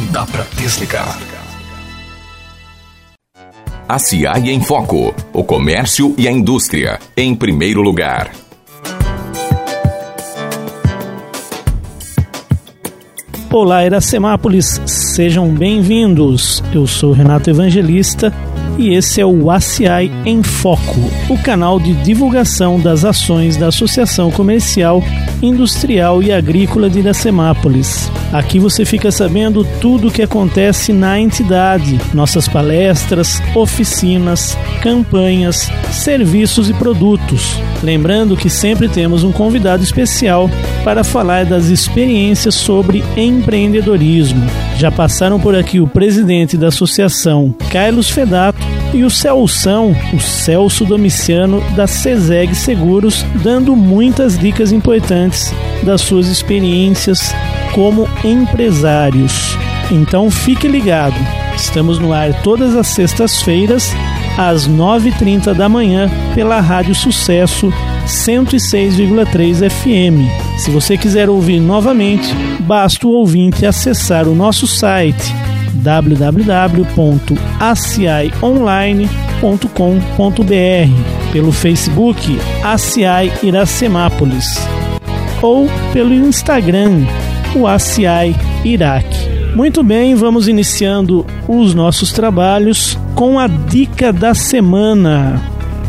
não dá para desligar. A CIAI em Foco. O comércio e a indústria. Em primeiro lugar. Olá, Iracemápolis, sejam bem-vindos. Eu sou Renato Evangelista e esse é o ACI em Foco, o canal de divulgação das ações da Associação Comercial, Industrial e Agrícola de Iracemápolis. Aqui você fica sabendo tudo o que acontece na entidade, nossas palestras, oficinas, campanhas, serviços e produtos. Lembrando que sempre temos um convidado especial para falar das experiências sobre empreendedorismo. Já passaram por aqui o presidente da associação, Carlos Fedato, e o Celção, o Celso Domiciano da Ceseg Seguros, dando muitas dicas importantes das suas experiências como empresários. Então fique ligado. Estamos no ar todas as sextas-feiras às 9h30 da manhã pela Rádio Sucesso 106,3 FM. Se você quiser ouvir novamente, basta o ouvinte acessar o nosso site www.acionline.com.br, pelo Facebook ACI Iracemápolis ou pelo Instagram, o ACI Iraque. Muito bem, vamos iniciando os nossos trabalhos com a dica da semana.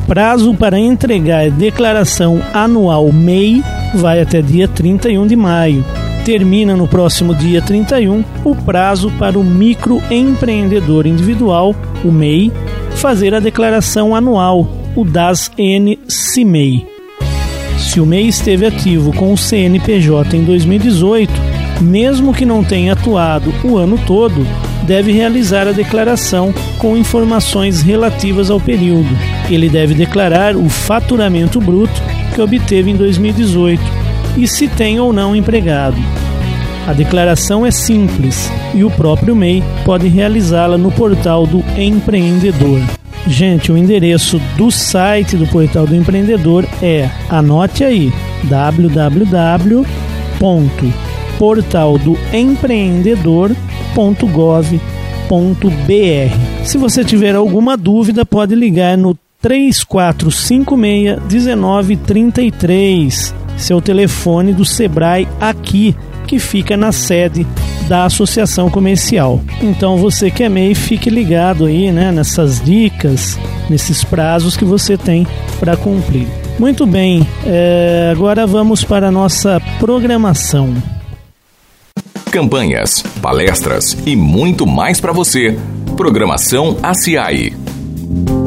Prazo para entregar declaração anual MEI vai até dia 31 de maio termina no próximo dia 31 o prazo para o microempreendedor individual, o MEI, fazer a declaração anual, o DAS-N-CIMEI. Se o MEI esteve ativo com o CNPJ em 2018, mesmo que não tenha atuado o ano todo, deve realizar a declaração com informações relativas ao período. Ele deve declarar o faturamento bruto que obteve em 2018 e se tem ou não empregado. A declaração é simples e o próprio MEI pode realizá-la no portal do empreendedor. Gente, o endereço do site do portal do empreendedor é, anote aí, www.portaldoempreendedor.gov.br. Se você tiver alguma dúvida, pode ligar no 3456 1933 seu telefone do Sebrae aqui, que fica na sede da Associação Comercial. Então você que é MEI, fique ligado aí, né, nessas dicas, nesses prazos que você tem para cumprir. Muito bem, é, agora vamos para a nossa programação. Campanhas, palestras e muito mais para você. Programação ACI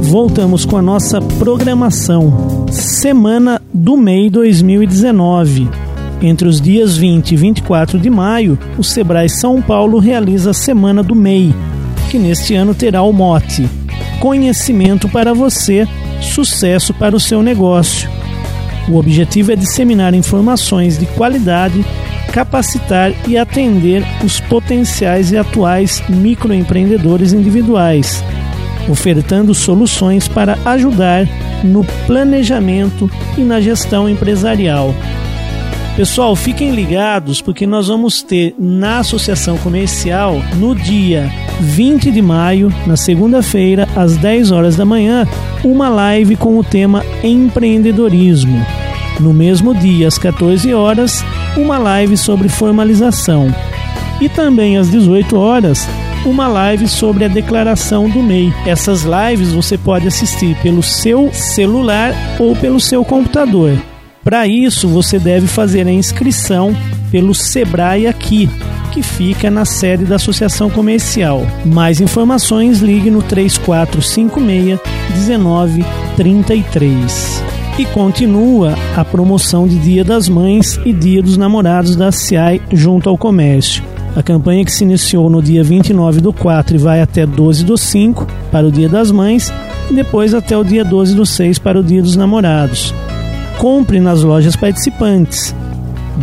voltamos com a nossa programação Semana do MEI 2019. Entre os dias 20 e 24 de maio, o Sebrae São Paulo realiza a Semana do MEI, que neste ano terá o mote Conhecimento para você, sucesso para o seu negócio. O objetivo é disseminar informações de qualidade, capacitar e atender os potenciais e atuais microempreendedores individuais ofertando soluções para ajudar no planejamento e na gestão empresarial. Pessoal, fiquem ligados porque nós vamos ter na Associação Comercial no dia 20 de maio, na segunda-feira, às 10 horas da manhã, uma live com o tema empreendedorismo. No mesmo dia, às 14 horas, uma live sobre formalização. E também às 18 horas, uma live sobre a declaração do MEI. Essas lives você pode assistir pelo seu celular ou pelo seu computador. Para isso, você deve fazer a inscrição pelo Sebrae aqui, que fica na sede da Associação Comercial. Mais informações, ligue no 3456 1933. E continua a promoção de Dia das Mães e Dia dos Namorados da CIAI junto ao comércio. A campanha que se iniciou no dia 29 do 4 e vai até 12 do 5 para o Dia das Mães e depois até o dia 12 do 6 para o Dia dos Namorados. Compre nas lojas participantes.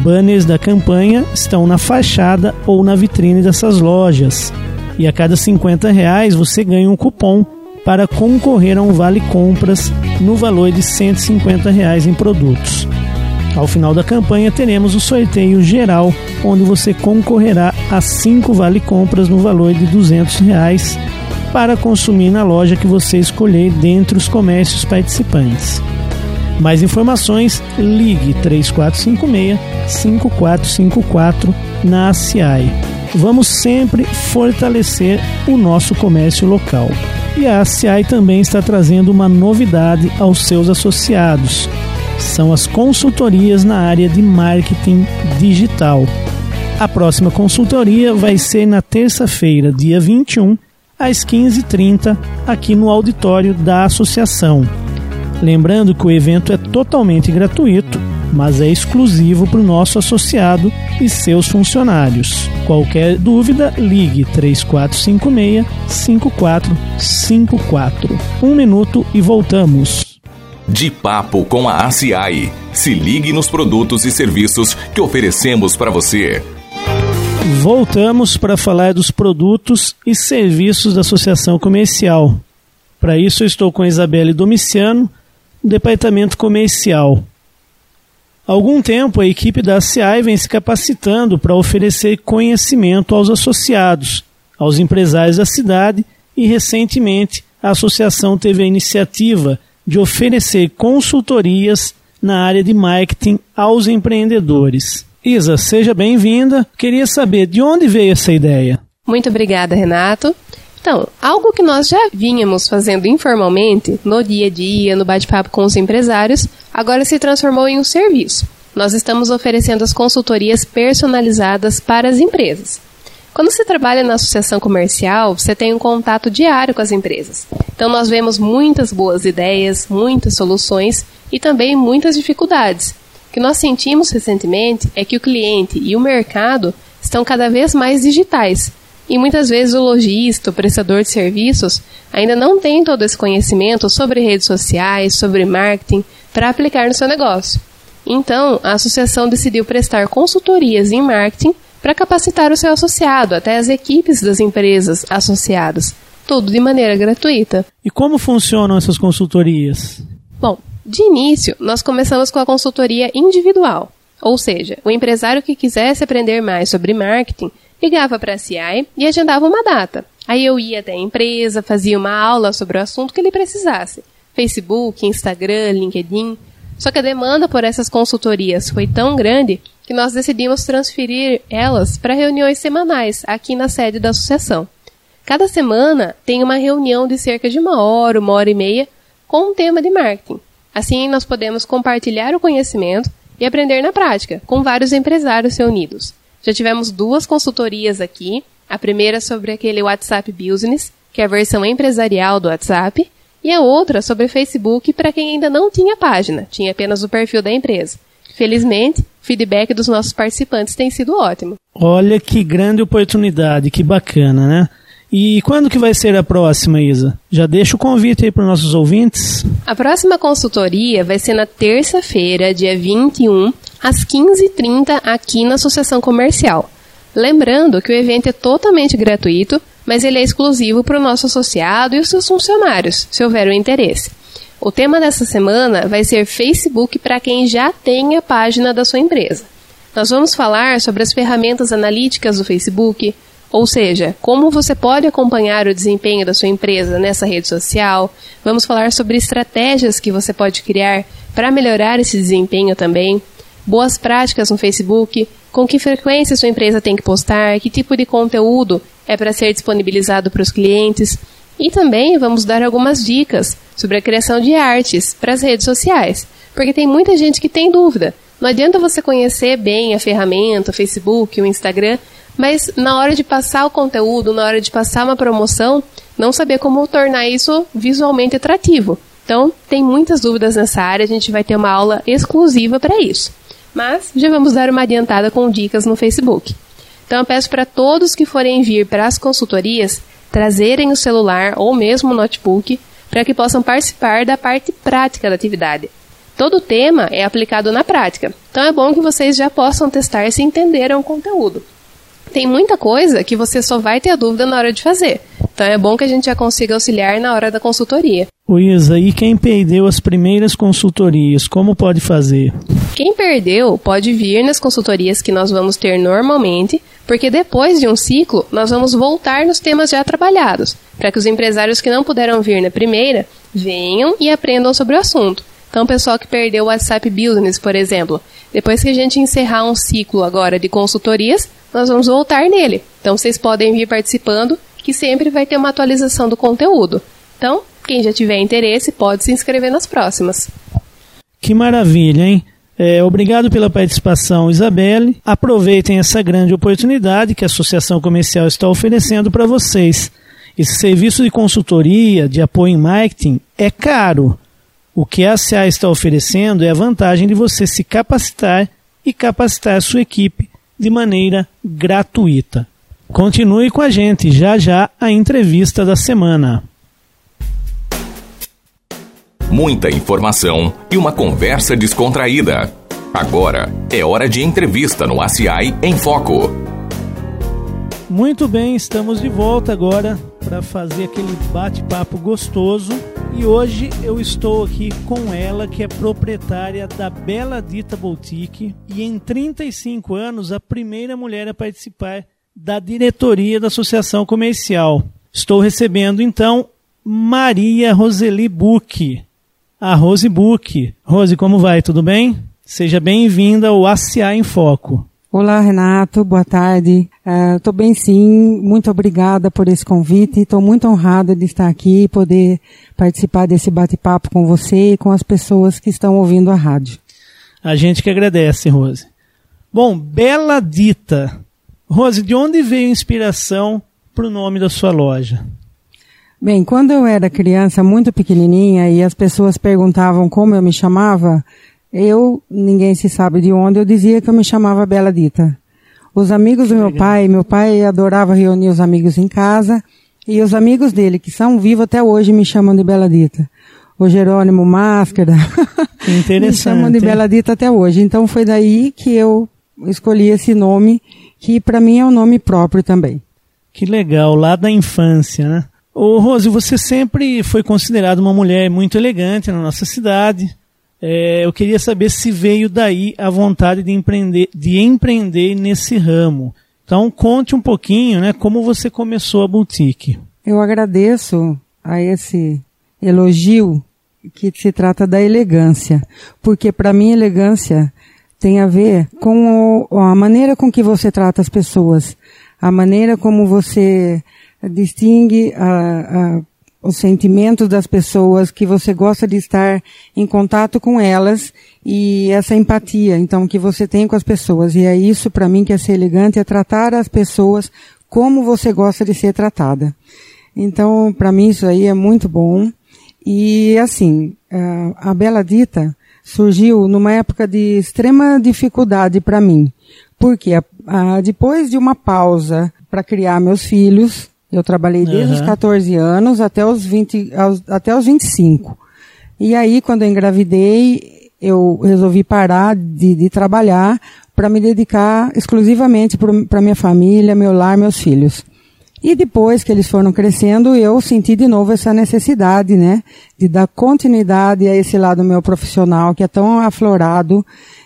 Banners da campanha estão na fachada ou na vitrine dessas lojas. E a cada 50 reais você ganha um cupom para concorrer a um vale compras no valor de 150 reais em produtos. Ao final da campanha teremos o sorteio geral, onde você concorrerá a 5 vale compras no valor de 200 reais para consumir na loja que você escolher dentre os comércios participantes. Mais informações, ligue 3456 5454 na ACI. Vamos sempre fortalecer o nosso comércio local. E a ACI também está trazendo uma novidade aos seus associados. São as consultorias na área de marketing digital. A próxima consultoria vai ser na terça-feira, dia 21, às 15h30, aqui no auditório da associação. Lembrando que o evento é totalmente gratuito, mas é exclusivo para o nosso associado e seus funcionários. Qualquer dúvida, ligue 3456 5454. Um minuto e voltamos. De papo com a ACI. Se ligue nos produtos e serviços que oferecemos para você. Voltamos para falar dos produtos e serviços da Associação Comercial. Para isso, eu estou com a Isabelle Domiciano, departamento comercial. Há algum tempo, a equipe da ACI vem se capacitando para oferecer conhecimento aos associados, aos empresários da cidade e, recentemente, a associação teve a iniciativa de oferecer consultorias na área de marketing aos empreendedores. Isa, seja bem-vinda. Queria saber de onde veio essa ideia. Muito obrigada, Renato. Então, algo que nós já vínhamos fazendo informalmente, no dia a dia, no bate-papo com os empresários, agora se transformou em um serviço. Nós estamos oferecendo as consultorias personalizadas para as empresas. Quando você trabalha na associação comercial, você tem um contato diário com as empresas. Então, nós vemos muitas boas ideias, muitas soluções e também muitas dificuldades. O que nós sentimos recentemente é que o cliente e o mercado estão cada vez mais digitais e muitas vezes o lojista, o prestador de serviços, ainda não tem todo esse conhecimento sobre redes sociais, sobre marketing, para aplicar no seu negócio. Então, a associação decidiu prestar consultorias em marketing para capacitar o seu associado, até as equipes das empresas associadas, tudo de maneira gratuita. E como funcionam essas consultorias? Bom, de início, nós começamos com a consultoria individual, ou seja, o empresário que quisesse aprender mais sobre marketing ligava para a CI e agendava uma data. Aí eu ia até a empresa, fazia uma aula sobre o assunto que ele precisasse. Facebook, Instagram, LinkedIn. Só que a demanda por essas consultorias foi tão grande que nós decidimos transferir elas para reuniões semanais aqui na sede da associação. Cada semana tem uma reunião de cerca de uma hora, uma hora e meia, com um tema de marketing. Assim, nós podemos compartilhar o conhecimento e aprender na prática, com vários empresários reunidos. Já tivemos duas consultorias aqui. A primeira sobre aquele WhatsApp Business, que é a versão empresarial do WhatsApp, e a outra sobre Facebook para quem ainda não tinha página, tinha apenas o perfil da empresa. Felizmente, o feedback dos nossos participantes tem sido ótimo. Olha que grande oportunidade, que bacana, né? E quando que vai ser a próxima, Isa? Já deixa o convite aí para os nossos ouvintes. A próxima consultoria vai ser na terça-feira, dia 21, às 15h30, aqui na Associação Comercial. Lembrando que o evento é totalmente gratuito, mas ele é exclusivo para o nosso associado e os seus funcionários, se houver o interesse. O tema dessa semana vai ser Facebook para quem já tem a página da sua empresa. Nós vamos falar sobre as ferramentas analíticas do Facebook, ou seja, como você pode acompanhar o desempenho da sua empresa nessa rede social. Vamos falar sobre estratégias que você pode criar para melhorar esse desempenho também. Boas práticas no Facebook, com que frequência sua empresa tem que postar, que tipo de conteúdo é para ser disponibilizado para os clientes. E também vamos dar algumas dicas sobre a criação de artes para as redes sociais, porque tem muita gente que tem dúvida. Não adianta você conhecer bem a ferramenta, o Facebook, o Instagram, mas na hora de passar o conteúdo, na hora de passar uma promoção, não saber como tornar isso visualmente atrativo. Então, tem muitas dúvidas nessa área, a gente vai ter uma aula exclusiva para isso. Mas já vamos dar uma adiantada com dicas no Facebook. Então, eu peço para todos que forem vir para as consultorias trazerem o celular ou mesmo o notebook para que possam participar da parte prática da atividade. Todo o tema é aplicado na prática, então é bom que vocês já possam testar se entenderam o conteúdo tem muita coisa que você só vai ter a dúvida na hora de fazer. Então é bom que a gente já consiga auxiliar na hora da consultoria. Isa, e quem perdeu as primeiras consultorias, como pode fazer? Quem perdeu pode vir nas consultorias que nós vamos ter normalmente, porque depois de um ciclo nós vamos voltar nos temas já trabalhados, para que os empresários que não puderam vir na primeira venham e aprendam sobre o assunto. Então, o pessoal que perdeu o WhatsApp Business, por exemplo, depois que a gente encerrar um ciclo agora de consultorias, nós vamos voltar nele. Então, vocês podem vir participando, que sempre vai ter uma atualização do conteúdo. Então, quem já tiver interesse pode se inscrever nas próximas. Que maravilha, hein? É, obrigado pela participação, Isabelle. Aproveitem essa grande oportunidade que a Associação Comercial está oferecendo para vocês. Esse serviço de consultoria, de apoio em marketing, é caro. O que a CA está oferecendo é a vantagem de você se capacitar e capacitar a sua equipe de maneira gratuita. Continue com a gente, já já a entrevista da semana. Muita informação e uma conversa descontraída. Agora é hora de entrevista no ACI em Foco. Muito bem, estamos de volta agora para fazer aquele bate-papo gostoso. E hoje eu estou aqui com ela, que é proprietária da Bela Dita Boutique e em 35 anos a primeira mulher a participar da diretoria da Associação Comercial. Estou recebendo então Maria Roseli Buch, a Rose Buch. Rose, como vai? Tudo bem? Seja bem-vinda ao ACA em Foco. Olá, Renato, boa tarde. Estou uh, bem sim, muito obrigada por esse convite. Estou muito honrada de estar aqui e poder participar desse bate-papo com você e com as pessoas que estão ouvindo a rádio. A gente que agradece, Rose. Bom, Bela Dita. Rose, de onde veio a inspiração para o nome da sua loja? Bem, quando eu era criança, muito pequenininha, e as pessoas perguntavam como eu me chamava, eu, ninguém se sabe de onde, eu dizia que eu me chamava Bela Dita. Os amigos do meu pai, meu pai adorava reunir os amigos em casa, e os amigos dele, que são vivos até hoje, me chamam de Bela Dita. O Jerônimo Máscara. Interessante. me chamam de Bela Dita até hoje. Então foi daí que eu escolhi esse nome, que para mim é um nome próprio também. Que legal, lá da infância, né? Ô Rose, você sempre foi considerada uma mulher muito elegante na nossa cidade. É, eu queria saber se veio daí a vontade de empreender, de empreender nesse ramo. Então conte um pouquinho, né, como você começou a boutique. Eu agradeço a esse elogio que se trata da elegância, porque para mim elegância tem a ver com o, a maneira com que você trata as pessoas, a maneira como você distingue a, a os sentimentos das pessoas, que você gosta de estar em contato com elas e essa empatia, então, que você tem com as pessoas. E é isso para mim que é ser elegante, é tratar as pessoas como você gosta de ser tratada. Então, para mim isso aí é muito bom. E assim, a Bela Dita surgiu numa época de extrema dificuldade para mim. Porque depois de uma pausa para criar meus filhos, eu trabalhei desde uhum. os 14 anos até os, 20, aos, até os 25. E aí, quando eu engravidei, eu resolvi parar de, de trabalhar para me dedicar exclusivamente para minha família, meu lar, meus filhos. E depois que eles foram crescendo, eu senti de novo essa necessidade, né, de dar continuidade a esse lado meu profissional que é tão aflorado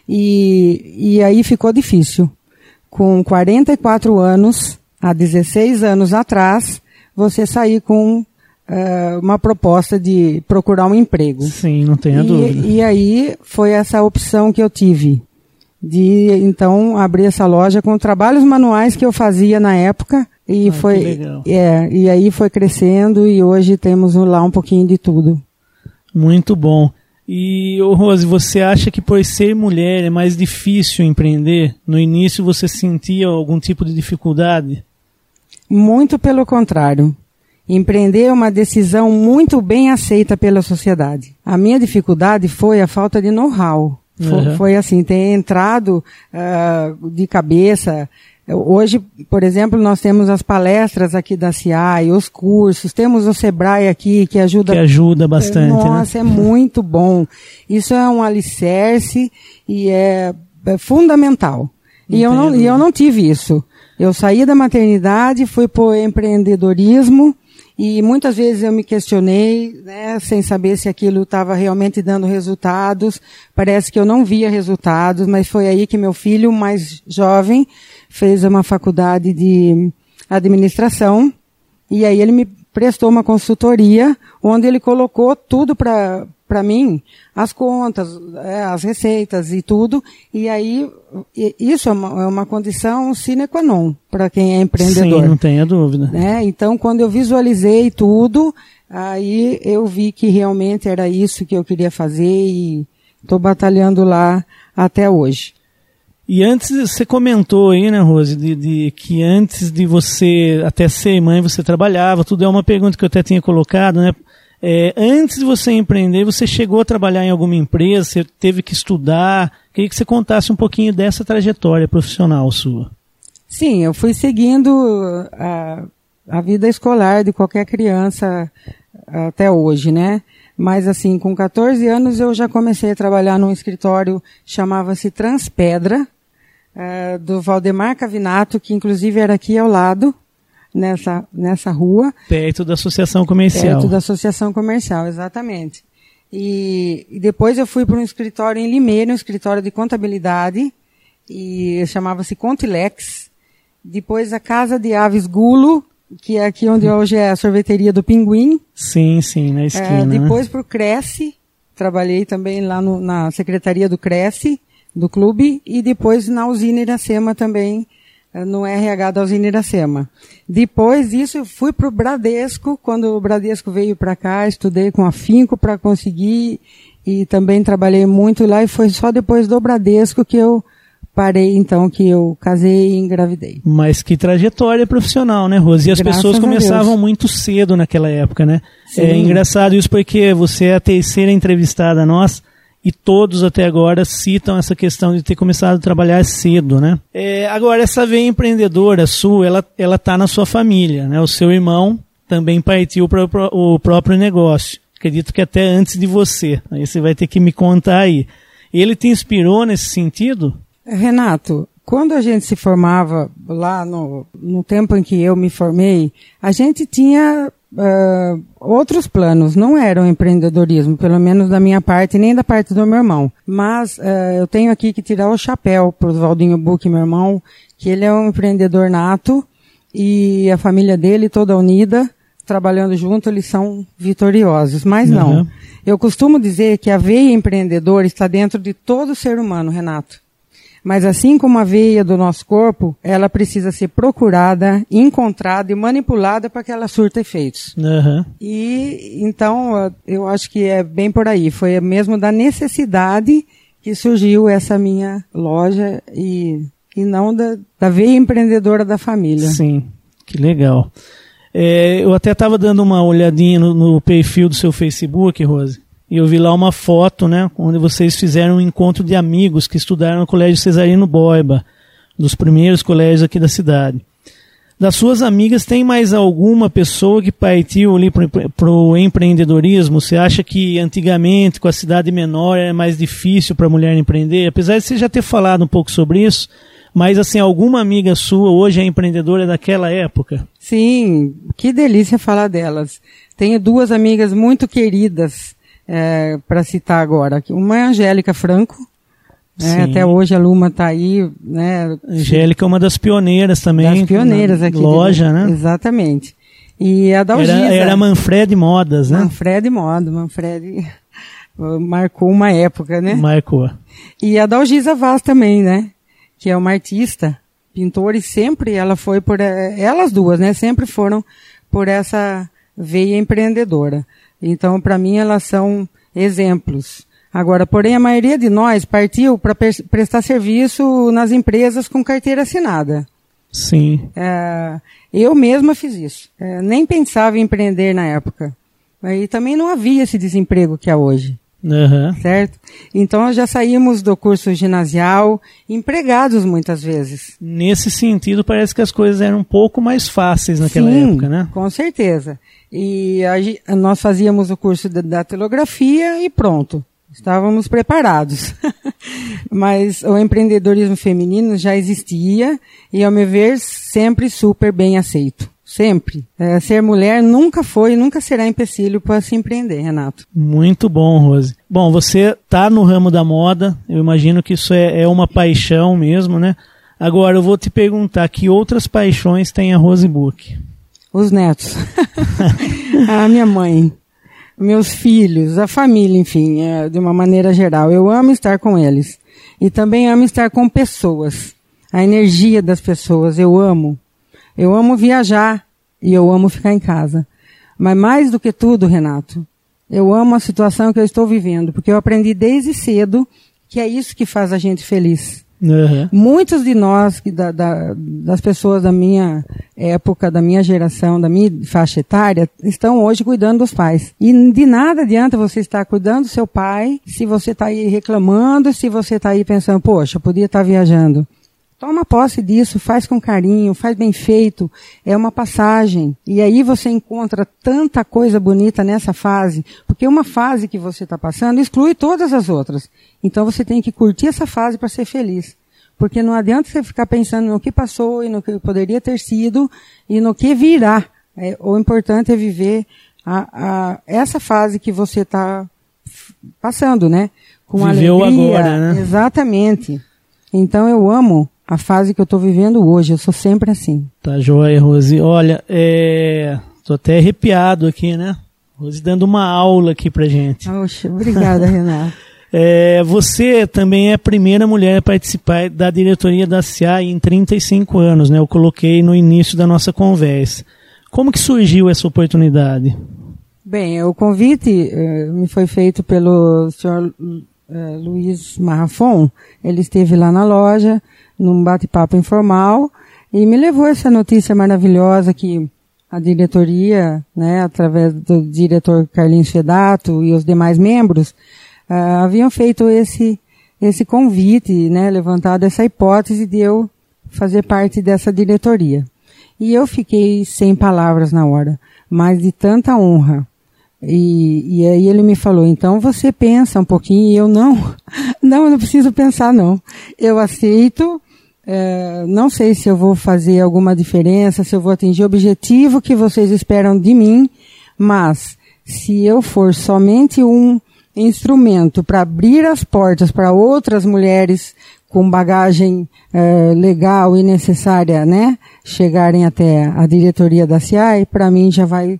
e, e aí ficou difícil. Com 44 anos, há 16 anos atrás, você sair com uh, uma proposta de procurar um emprego. Sim, não tenha e, dúvida. E aí foi essa opção que eu tive de então abrir essa loja com trabalhos manuais que eu fazia na época e ah, foi é e aí foi crescendo e hoje temos lá um pouquinho de tudo. Muito bom. E, ô Rose, você acha que por ser mulher é mais difícil empreender? No início você sentia algum tipo de dificuldade? Muito pelo contrário. Empreender é uma decisão muito bem aceita pela sociedade. A minha dificuldade foi a falta de know-how. Uhum. Foi, assim, ter entrado uh, de cabeça. Hoje, por exemplo, nós temos as palestras aqui da CIAI, os cursos, temos o Sebrae aqui que ajuda. Que ajuda bastante. Né? Nossa, né? é muito bom. Isso é um alicerce e é, é fundamental. E eu, não, e eu não tive isso. Eu saí da maternidade, fui para o empreendedorismo E muitas vezes eu me questionei, né, sem saber se aquilo estava realmente dando resultados. Parece que eu não via resultados, mas foi aí que meu filho mais jovem fez uma faculdade de administração e aí ele me prestou uma consultoria onde ele colocou tudo para para mim as contas, é, as receitas e tudo. E aí isso é uma, é uma condição sine qua non para quem é empreendedor. Sim, não tenha dúvida. Né? Então, quando eu visualizei tudo, aí eu vi que realmente era isso que eu queria fazer e estou batalhando lá até hoje. E antes, você comentou aí, né, Rose, de, de, que antes de você até ser mãe, você trabalhava, tudo é uma pergunta que eu até tinha colocado, né? É, antes de você empreender, você chegou a trabalhar em alguma empresa, você teve que estudar. Queria que você contasse um pouquinho dessa trajetória profissional sua. Sim, eu fui seguindo a, a vida escolar de qualquer criança até hoje, né? Mas assim, com 14 anos eu já comecei a trabalhar num escritório chamava-se Transpedra, é, do Valdemar Cavinato, que inclusive era aqui ao lado, nessa, nessa rua. Perto da associação comercial. Perto da associação comercial, exatamente. E, e depois eu fui para um escritório em Limeira, um escritório de contabilidade, e chamava-se Contilex. Depois a Casa de Aves Gulo, que é aqui onde hoje é a sorveteria do Pinguim. Sim, sim, na esquina. É, depois para o Cresce, trabalhei também lá no, na secretaria do Cresce, do clube, e depois na usina Iracema também, no RH da usina Iracema. Depois disso, fui para o Bradesco, quando o Bradesco veio para cá, estudei com afinco para conseguir e também trabalhei muito lá e foi só depois do Bradesco que eu parei então que eu casei e engravidei. Mas que trajetória profissional, né, Rose? E as Graças pessoas começavam muito cedo naquela época, né? Sim. É engraçado isso porque você é a terceira entrevistada nossa e todos até agora citam essa questão de ter começado a trabalhar cedo, né? É, agora, essa veia empreendedora sua, ela, ela tá na sua família, né? O seu irmão também partiu para o próprio negócio. Acredito que até antes de você. Aí você vai ter que me contar aí. Ele te inspirou nesse sentido? Renato, quando a gente se formava lá no, no tempo em que eu me formei, a gente tinha uh, outros planos, não eram empreendedorismo, pelo menos da minha parte, nem da parte do meu irmão. Mas uh, eu tenho aqui que tirar o chapéu para o Valdinho Buck, meu irmão, que ele é um empreendedor nato e a família dele toda unida, trabalhando junto, eles são vitoriosos. Mas não. Uhum. Eu costumo dizer que a veia empreendedora está dentro de todo ser humano, Renato. Mas assim como a veia do nosso corpo, ela precisa ser procurada, encontrada e manipulada para que ela surta efeitos. Uhum. E então eu acho que é bem por aí. Foi mesmo da necessidade que surgiu essa minha loja e, e não da, da veia empreendedora da família. Sim, que legal. É, eu até estava dando uma olhadinha no, no perfil do seu Facebook, Rose. E eu vi lá uma foto, né, onde vocês fizeram um encontro de amigos que estudaram no Colégio Cesarino Boiba, dos primeiros colégios aqui da cidade. Das suas amigas, tem mais alguma pessoa que partiu ali para o empreendedorismo? Você acha que antigamente, com a cidade menor, era mais difícil para a mulher empreender? Apesar de você já ter falado um pouco sobre isso, mas assim, alguma amiga sua hoje é empreendedora daquela época? Sim, que delícia falar delas. Tenho duas amigas muito queridas é, para citar agora. Uma é a Angélica Franco, né? até hoje a Luma está aí. Né? Angélica é uma das pioneiras também. Das pioneiras aqui. Loja, de... né? Exatamente. E a Dalgisa. Era, era Manfred Modas, né? Manfred Modas, Manfred marcou uma época, né? Marcou. E a Dalgisa Vaz também, né? Que é uma artista, pintora, e sempre ela foi por. Eh, elas duas, né? Sempre foram por essa veia empreendedora. Então, para mim, elas são exemplos. Agora, porém, a maioria de nós partiu para prestar serviço nas empresas com carteira assinada. Sim. É, eu mesma fiz isso. É, nem pensava em empreender na época. E também não havia esse desemprego que há hoje. Uhum. Certo? Então já saímos do curso ginasial empregados muitas vezes. Nesse sentido, parece que as coisas eram um pouco mais fáceis naquela Sim, época, né? Com certeza. E a, nós fazíamos o curso da datilografia e pronto. Estávamos preparados. Mas o empreendedorismo feminino já existia e, ao meu ver, sempre super bem aceito. Sempre. É, ser mulher nunca foi e nunca será empecilho para se empreender, Renato. Muito bom, Rose. Bom, você tá no ramo da moda, eu imagino que isso é, é uma paixão mesmo, né? Agora eu vou te perguntar que outras paixões tem a Rose Book? Os netos. a minha mãe. Meus filhos, a família, enfim, é, de uma maneira geral. Eu amo estar com eles. E também amo estar com pessoas. A energia das pessoas, eu amo. Eu amo viajar e eu amo ficar em casa. Mas mais do que tudo, Renato, eu amo a situação que eu estou vivendo, porque eu aprendi desde cedo que é isso que faz a gente feliz. Uhum. Muitos de nós, da, da, das pessoas da minha época, da minha geração, da minha faixa etária, estão hoje cuidando dos pais. E de nada adianta você estar cuidando do seu pai se você está aí reclamando, se você está aí pensando, poxa, podia estar viajando. Toma posse disso, faz com carinho, faz bem feito, é uma passagem. E aí você encontra tanta coisa bonita nessa fase, porque uma fase que você está passando exclui todas as outras. Então você tem que curtir essa fase para ser feliz. Porque não adianta você ficar pensando no que passou e no que poderia ter sido e no que virá. É, o importante é viver a, a, essa fase que você está passando, né? Com Viveu alegria. agora, né? Exatamente. Então eu amo a fase que eu estou vivendo hoje. Eu sou sempre assim. Tá joia, Rose. Olha, é... tô até arrepiado aqui, né? Rose dando uma aula aqui pra gente. Oxe, obrigada, Renato. É, você também é a primeira mulher a participar da diretoria da CIA em 35 anos, né? Eu coloquei no início da nossa conversa. Como que surgiu essa oportunidade? Bem, o convite uh, me foi feito pelo senhor uh, Luiz Marrafon. Ele esteve lá na loja, num bate-papo informal e me levou essa notícia maravilhosa que a diretoria, né, através do diretor Carlinhos Fedato e os demais membros, uh, haviam feito esse esse convite, né, levantado essa hipótese de eu fazer parte dessa diretoria. E eu fiquei sem palavras na hora, mas de tanta honra. E, e aí ele me falou, então você pensa um pouquinho, e eu não, não, eu não preciso pensar não. Eu aceito, é, não sei se eu vou fazer alguma diferença, se eu vou atingir o objetivo que vocês esperam de mim, mas se eu for somente um instrumento para abrir as portas para outras mulheres com bagagem é, legal e necessária, né, chegarem até a diretoria da CIAI, para mim já vai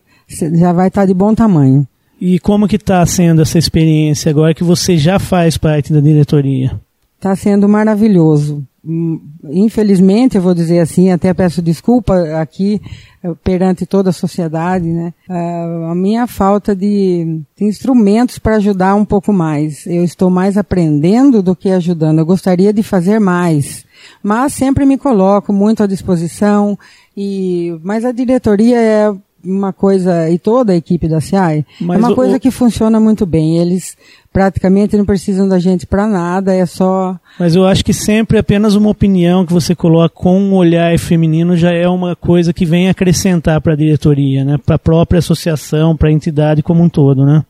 já vai estar tá de bom tamanho. E como que está sendo essa experiência agora que você já faz parte da diretoria? Está sendo maravilhoso. Hum, infelizmente, eu vou dizer assim, até peço desculpa aqui eh, perante toda a sociedade, né? Uh, a minha falta de, de instrumentos para ajudar um pouco mais. Eu estou mais aprendendo do que ajudando. Eu gostaria de fazer mais, mas sempre me coloco muito à disposição. E mas a diretoria é uma coisa, e toda a equipe da CIAI, é Mas é uma o, coisa que funciona muito bem. Eles praticamente não precisam da gente para nada, é só. Mas eu acho que sempre apenas uma opinião que você coloca com um olhar feminino já é uma coisa que vem acrescentar para a diretoria, né? Para a própria associação, para a entidade como um todo, né?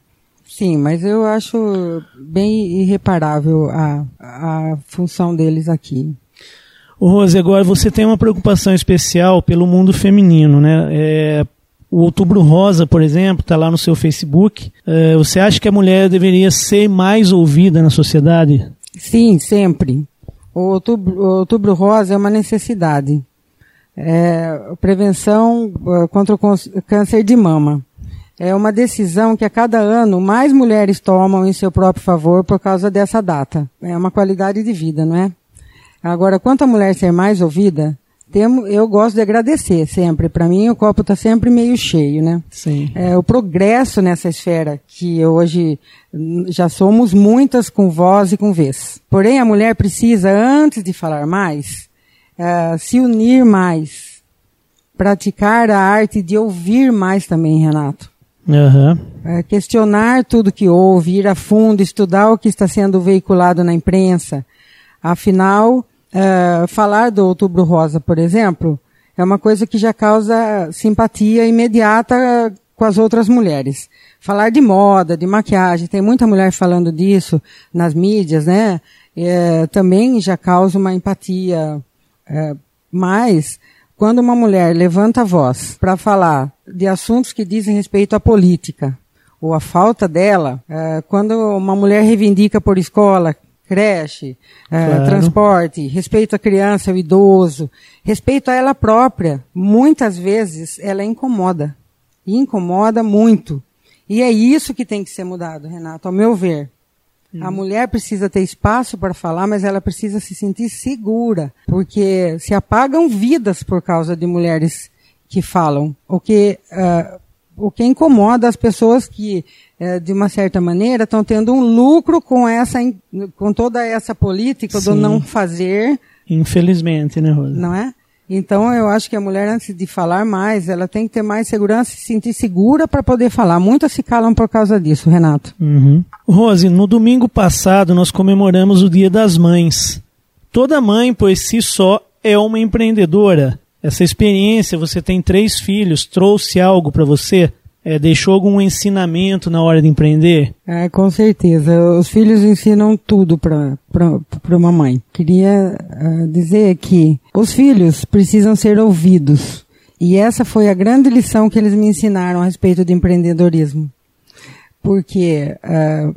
Sim, mas eu acho bem irreparável a, a função deles aqui. Rose, agora você tem uma preocupação especial pelo mundo feminino, né? É, o Outubro Rosa, por exemplo, está lá no seu Facebook. É, você acha que a mulher deveria ser mais ouvida na sociedade? Sim, sempre. O Outubro, o Outubro Rosa é uma necessidade. É, prevenção é, contra o câncer de mama. É uma decisão que a cada ano mais mulheres tomam em seu próprio favor por causa dessa data. É uma qualidade de vida, não é? Agora, quanto a mulher ser mais ouvida, temo, eu gosto de agradecer sempre. Para mim, o copo está sempre meio cheio, né? Sim. É, o progresso nessa esfera, que hoje já somos muitas com voz e com vez. Porém, a mulher precisa, antes de falar mais, é, se unir mais. Praticar a arte de ouvir mais também, Renato. Uhum. É, questionar tudo que ouve, ir a fundo, estudar o que está sendo veiculado na imprensa. Afinal, Uh, falar do Outubro Rosa, por exemplo, é uma coisa que já causa simpatia imediata com as outras mulheres. Falar de moda, de maquiagem, tem muita mulher falando disso nas mídias, né? É, também já causa uma empatia. É, mas Quando uma mulher levanta a voz para falar de assuntos que dizem respeito à política, ou a falta dela, é, quando uma mulher reivindica por escola, creche, é, claro. transporte, respeito à criança, ao idoso, respeito a ela própria, muitas vezes ela incomoda. E incomoda muito. E é isso que tem que ser mudado, Renato, ao meu ver. A uhum. mulher precisa ter espaço para falar, mas ela precisa se sentir segura, porque se apagam vidas por causa de mulheres que falam, o que, uh, o que incomoda as pessoas que, uh, de uma certa maneira, estão tendo um lucro com essa, com toda essa política Sim. do não fazer. Infelizmente, né, Rosa? Não é? Então eu acho que a mulher, antes de falar mais, ela tem que ter mais segurança e se sentir segura para poder falar. Muitas se calam por causa disso, Renato. Uhum. Rose, no domingo passado nós comemoramos o Dia das Mães. Toda mãe, por si só, é uma empreendedora. Essa experiência, você tem três filhos, trouxe algo para você? É, deixou algum ensinamento na hora de empreender? É, com certeza. Os filhos ensinam tudo para uma mãe. Queria uh, dizer que os filhos precisam ser ouvidos. E essa foi a grande lição que eles me ensinaram a respeito de empreendedorismo. Porque uh,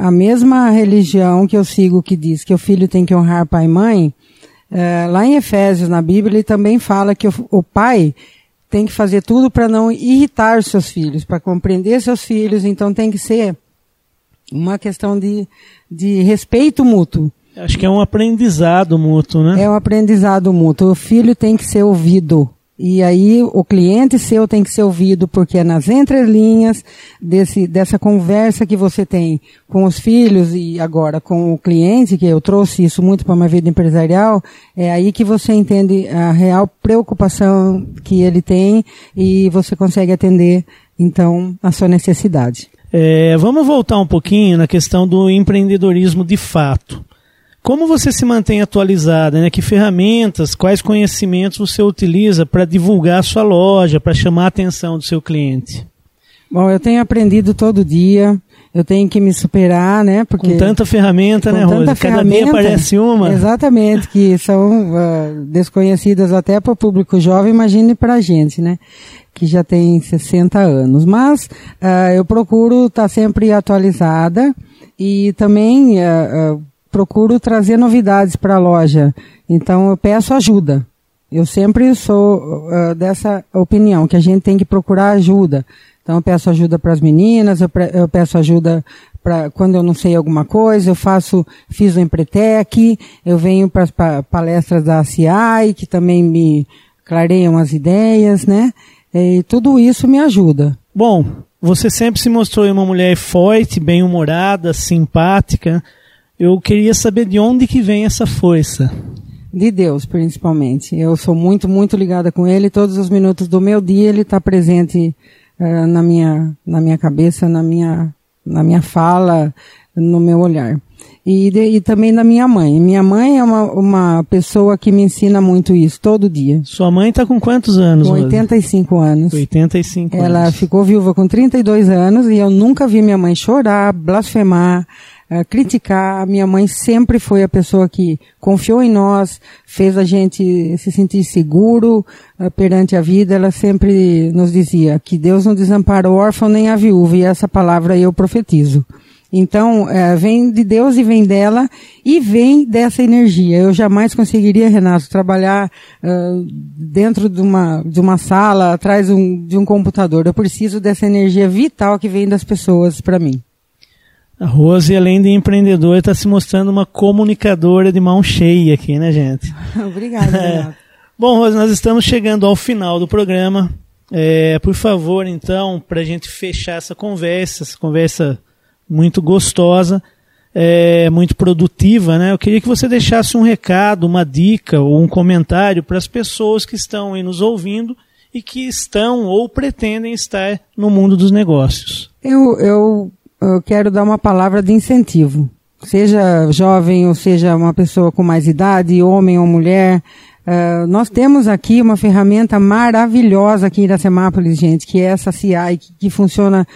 a mesma religião que eu sigo que diz que o filho tem que honrar pai e mãe, uh, lá em Efésios, na Bíblia, ele também fala que o, o pai tem que fazer tudo para não irritar seus filhos, para compreender seus filhos, então tem que ser uma questão de, de respeito mútuo. Acho que é um aprendizado mútuo, né? É um aprendizado mútuo. O filho tem que ser ouvido. E aí o cliente seu tem que ser ouvido, porque é nas entrelinhas desse, dessa conversa que você tem com os filhos e agora com o cliente, que eu trouxe isso muito para uma vida empresarial, é aí que você entende a real preocupação que ele tem e você consegue atender, então, a sua necessidade. É, vamos voltar um pouquinho na questão do empreendedorismo de fato. Como você se mantém atualizada? Né? Que ferramentas, quais conhecimentos você utiliza para divulgar a sua loja, para chamar a atenção do seu cliente? Bom, eu tenho aprendido todo dia. Eu tenho que me superar, né? Porque com tanta ferramenta, né, Rosa? Cada dia aparece uma. Exatamente, que são uh, desconhecidas até para o público jovem, imagine para a gente, né? Que já tem 60 anos. Mas uh, eu procuro estar tá sempre atualizada e também uh, procuro trazer novidades para a loja. Então eu peço ajuda. Eu sempre sou uh, dessa opinião, que a gente tem que procurar ajuda. Então eu peço ajuda para as meninas, eu, eu, peço ajuda para quando eu não sei alguma coisa, eu faço, fiz o Empretec, eu venho para as palestras da CI, que também me clareiam as ideias, né? E tudo isso me ajuda. Bom, você sempre se mostrou uma mulher forte, bem-humorada, simpática, eu queria saber de onde que vem essa força. De Deus, principalmente. Eu sou muito, muito ligada com Ele. Todos os minutos do meu dia Ele está presente uh, na minha, na minha cabeça, na minha, na minha fala, no meu olhar. E, de, e também da minha mãe. Minha mãe é uma, uma pessoa que me ensina muito isso, todo dia. Sua mãe está com quantos anos? Com 85 anos. 85 Ela anos. ficou viúva com 32 anos e eu nunca vi minha mãe chorar, blasfemar, uh, criticar. A minha mãe sempre foi a pessoa que confiou em nós, fez a gente se sentir seguro uh, perante a vida. Ela sempre nos dizia que Deus não desampara o órfão nem a viúva, e essa palavra eu profetizo. Então, é, vem de Deus e vem dela e vem dessa energia. Eu jamais conseguiria, Renato, trabalhar uh, dentro de uma, de uma sala, atrás um, de um computador. Eu preciso dessa energia vital que vem das pessoas para mim. A Rose, além de empreendedora, está se mostrando uma comunicadora de mão cheia aqui, né, gente? Obrigada, é. Bom, Rose, nós estamos chegando ao final do programa. É, por favor, então, para a gente fechar essa conversa, essa conversa muito gostosa, é, muito produtiva, né? Eu queria que você deixasse um recado, uma dica ou um comentário para as pessoas que estão aí nos ouvindo e que estão ou pretendem estar no mundo dos negócios. Eu, eu eu quero dar uma palavra de incentivo. Seja jovem ou seja uma pessoa com mais idade, homem ou mulher, uh, nós temos aqui uma ferramenta maravilhosa aqui em Iracemápolis, gente, que é essa CI, que, que funciona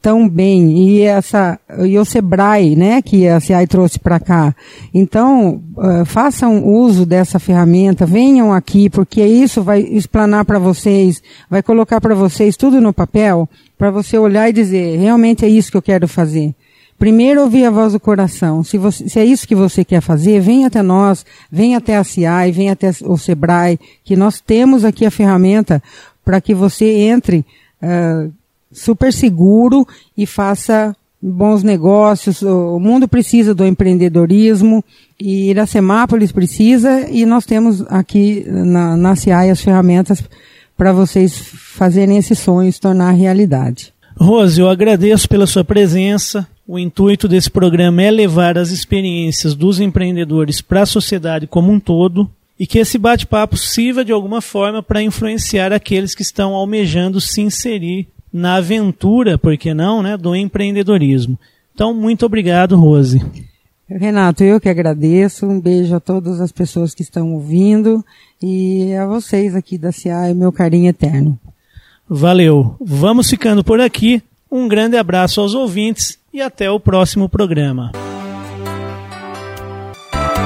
tão bem e essa e o Sebrae, né, que a CI trouxe para cá. Então, uh, façam uso dessa ferramenta, venham aqui porque isso vai explanar para vocês, vai colocar para vocês tudo no papel, para você olhar e dizer, realmente é isso que eu quero fazer. Primeiro ouvir a voz do coração. Se, você, se é isso que você quer fazer, venha até nós, venha até a CI, venha até o Sebrae, que nós temos aqui a ferramenta para que você entre uh, super seguro e faça bons negócios. O mundo precisa do empreendedorismo e Iracemápolis precisa e nós temos aqui na, na CIAI as ferramentas para vocês fazerem esse sonho se tornar realidade. Rose, eu agradeço pela sua presença. O intuito desse programa é levar as experiências dos empreendedores para a sociedade como um todo e que esse bate-papo sirva de alguma forma para influenciar aqueles que estão almejando se inserir na aventura, por que não, né, do empreendedorismo. Então, muito obrigado, Rose. Renato, eu que agradeço. Um beijo a todas as pessoas que estão ouvindo e a vocês aqui da CIA, meu carinho eterno. Valeu. Vamos ficando por aqui. Um grande abraço aos ouvintes e até o próximo programa.